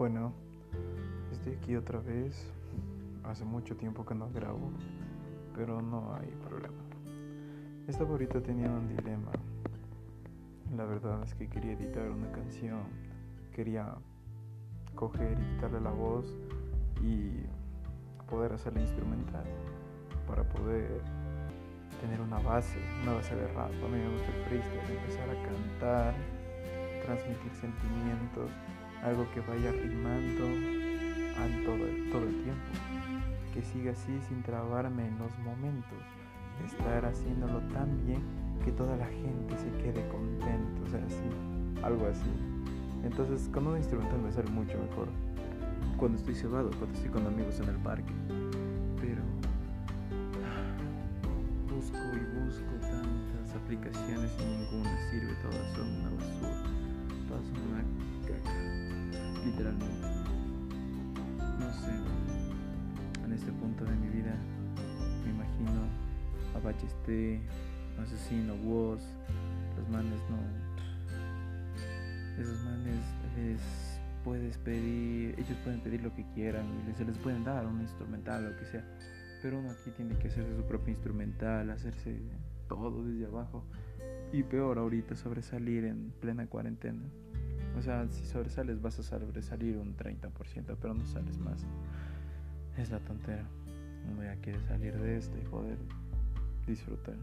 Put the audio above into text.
Bueno, estoy aquí otra vez. Hace mucho tiempo que no grabo, pero no hay problema. Estaba ahorita teniendo un dilema. La verdad es que quería editar una canción, quería coger y quitarle la voz y poder hacerla instrumental para poder tener una base, una base de rap. A mí me gusta el freestyle, empezar a cantar, transmitir sentimientos algo que vaya rimando al todo, todo el tiempo, que siga así sin trabarme en los momentos, estar haciéndolo tan bien que toda la gente se quede contento, o sea, así, algo así. Entonces, con un instrumental me sale mucho mejor. Cuando estoy cebado, cuando estoy con amigos en el parque. Pero busco y busco tantas aplicaciones y ninguna sirve, todas son una basura, todas son una literalmente. No sé, en este punto de mi vida me imagino a Bachesté, Asesino, Woz, los manes no. Esos manes les puedes pedir, ellos pueden pedir lo que quieran y se les pueden dar un instrumental, lo que sea. Pero uno aquí tiene que hacerse su propio instrumental, hacerse todo desde abajo. Y peor ahorita, sobresalir en plena cuarentena. O sea, si sobresales vas a sobresalir un 30%, pero no sales más. Es la tontera. Uno ya quiere salir de esto y poder disfrutar.